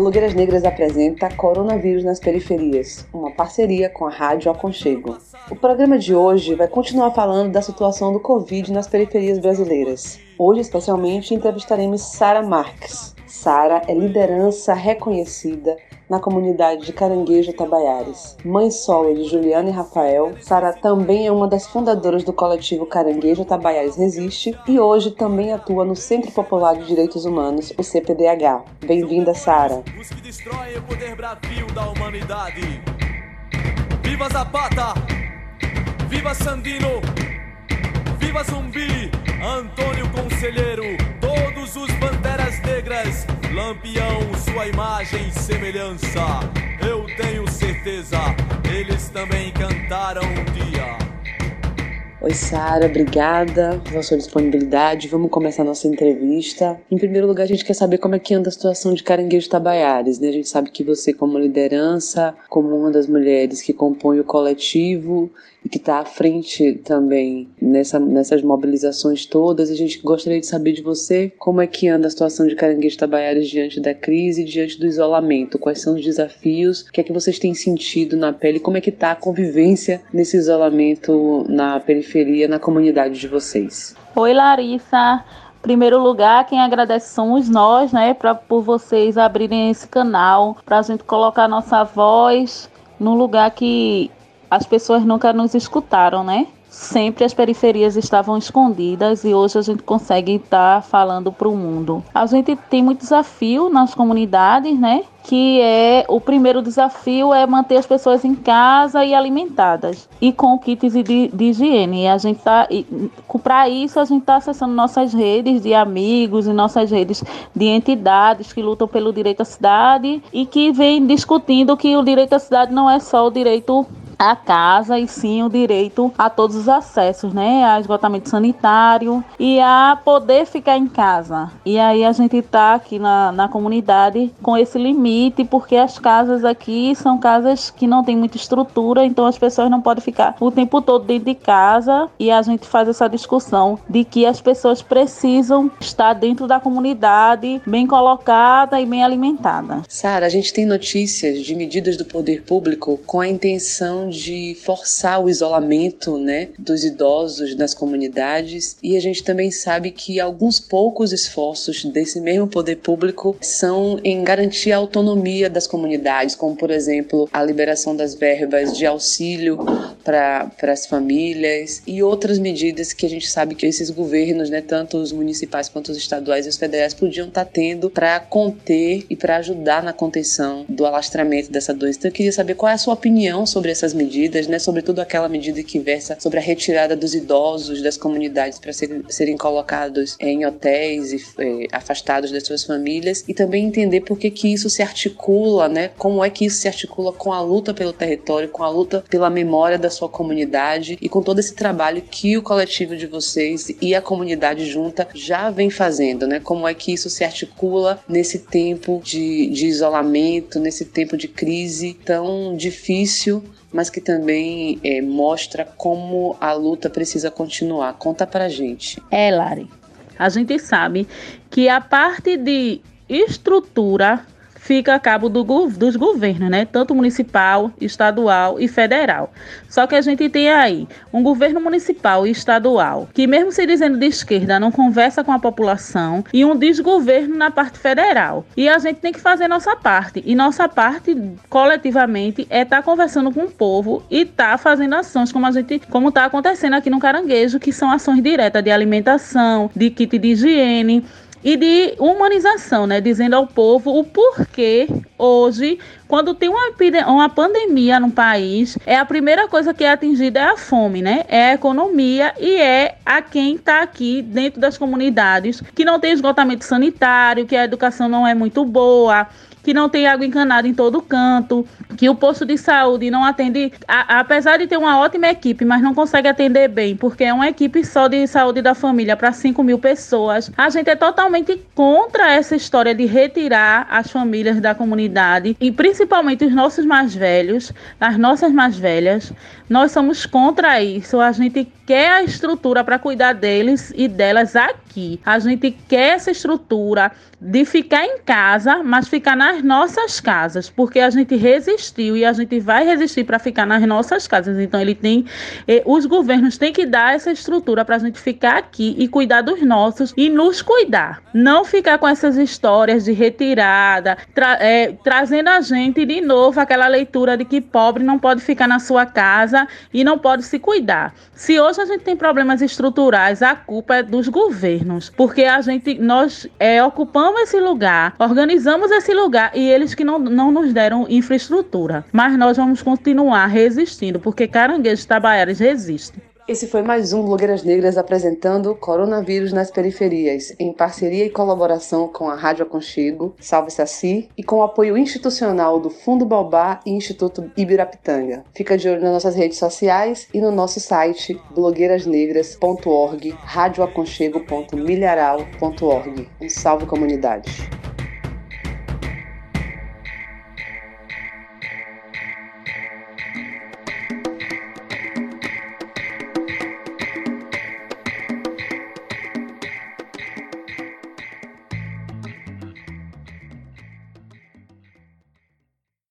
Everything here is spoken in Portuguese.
Blogueiras Negras apresenta Coronavírus nas Periferias, uma parceria com a Rádio Aconchego. O programa de hoje vai continuar falando da situação do Covid nas periferias brasileiras. Hoje, especialmente, entrevistaremos Sara Marques. Sara é liderança reconhecida na comunidade de Caranguejo Tabaiares. Mãe solo de Juliana e Rafael, Sara também é uma das fundadoras do coletivo Caranguejo Tabaiares Resiste e hoje também atua no Centro Popular de Direitos Humanos, o CPDH. Bem-vinda, Sara. Os que destroem o poder bravio da humanidade. Viva Zapata! Viva Sandino! Viva Zumbi! Antônio Lampião, sua imagem e semelhança. Eu tenho certeza, eles também cantaram um dia. Oi, Sara, obrigada pela sua disponibilidade. Vamos começar nossa entrevista. Em primeiro lugar, a gente quer saber como é que anda a situação de Caranguejo Tabaiares, né? A gente sabe que você, como liderança, como uma das mulheres que compõe o coletivo, e que está à frente também nessa, nessas mobilizações todas. A gente gostaria de saber de você como é que anda a situação de Caranguejo Tabaiares diante da crise, diante do isolamento, quais são os desafios, o que é que vocês têm sentido na pele, como é que está a convivência nesse isolamento na periferia, na comunidade de vocês. Oi Larissa, primeiro lugar, quem agradece somos nós, né, pra, por vocês abrirem esse canal, para a gente colocar nossa voz num lugar que as pessoas nunca nos escutaram, né? Sempre as periferias estavam escondidas e hoje a gente consegue estar falando para o mundo. A gente tem muito desafio nas comunidades, né? que é o primeiro desafio é manter as pessoas em casa e alimentadas e com kits de, de higiene. E a gente tá para isso a gente está acessando nossas redes de amigos e nossas redes de entidades que lutam pelo direito à cidade e que vem discutindo que o direito à cidade não é só o direito a casa e sim o direito a todos os acessos, né? A esgotamento sanitário e a poder ficar em casa. E aí a gente está aqui na, na comunidade com esse limite, porque as casas aqui são casas que não tem muita estrutura, então as pessoas não podem ficar o tempo todo dentro de casa e a gente faz essa discussão de que as pessoas precisam estar dentro da comunidade, bem colocada e bem alimentada. Sara, a gente tem notícias de medidas do poder público com a intenção de forçar o isolamento né, dos idosos nas comunidades e a gente também sabe que alguns poucos esforços desse mesmo poder público são em garantir a autonomia das comunidades, como por exemplo a liberação das verbas de auxílio para as famílias e outras medidas que a gente sabe que esses governos, né, tanto os municipais quanto os estaduais e os federais, podiam estar tá tendo para conter e para ajudar na contenção do alastramento dessa doença. Então eu queria saber qual é a sua opinião sobre essas medidas, né, sobretudo aquela medida que versa sobre a retirada dos idosos das comunidades para ser, serem colocados em hotéis e é, afastados das suas famílias. E também entender por que, que isso se articula, né, como é que isso se articula com a luta pelo território, com a luta pela memória da sua comunidade e com todo esse trabalho que o coletivo de vocês e a comunidade junta já vem fazendo, né, como é que isso se articula nesse tempo de, de isolamento, nesse tempo de crise tão difícil mas que também é, mostra como a luta precisa continuar. Conta pra gente. É, Lari. A gente sabe que a parte de estrutura fica a cabo do, dos governos, né? Tanto municipal, estadual e federal. Só que a gente tem aí um governo municipal e estadual que, mesmo se dizendo de esquerda, não conversa com a população e um desgoverno na parte federal. E a gente tem que fazer nossa parte. E nossa parte, coletivamente, é estar tá conversando com o povo e estar tá fazendo ações como a gente, como está acontecendo aqui no Caranguejo, que são ações diretas de alimentação, de kit de higiene e de humanização, né? Dizendo ao povo o porquê hoje, quando tem uma, uma pandemia no país, é a primeira coisa que é atingida é a fome, né? É a economia e é a quem está aqui dentro das comunidades que não tem esgotamento sanitário, que a educação não é muito boa que não tem água encanada em todo canto, que o posto de saúde não atende, a, apesar de ter uma ótima equipe, mas não consegue atender bem, porque é uma equipe só de saúde da família para 5 mil pessoas. A gente é totalmente contra essa história de retirar as famílias da comunidade e principalmente os nossos mais velhos, as nossas mais velhas. Nós somos contra isso. A gente quer a estrutura para cuidar deles e delas aqui aqui. A gente quer essa estrutura de ficar em casa, mas ficar nas nossas casas, porque a gente resistiu e a gente vai resistir para ficar nas nossas casas. Então ele tem, eh, os governos têm que dar essa estrutura para a gente ficar aqui e cuidar dos nossos e nos cuidar, não ficar com essas histórias de retirada, tra é, trazendo a gente de novo aquela leitura de que pobre não pode ficar na sua casa e não pode se cuidar. Se hoje a gente tem problemas estruturais, a culpa é dos governos, porque a gente nós é, ocupamos esse lugar, organizamos esse lugar e eles que não, não nos deram infraestrutura. Mas nós vamos continuar resistindo, porque caranguejos tabaiaras resistem. Esse foi mais um Blogueiras Negras apresentando Coronavírus nas Periferias, em parceria e colaboração com a Rádio Aconchego, Salve Saci, e com o apoio institucional do Fundo Balbá e Instituto Ibirapitanga. Fica de olho nas nossas redes sociais e no nosso site blogueirasnegras.org, radioaconchego.milharal.org. Um salve comunidade!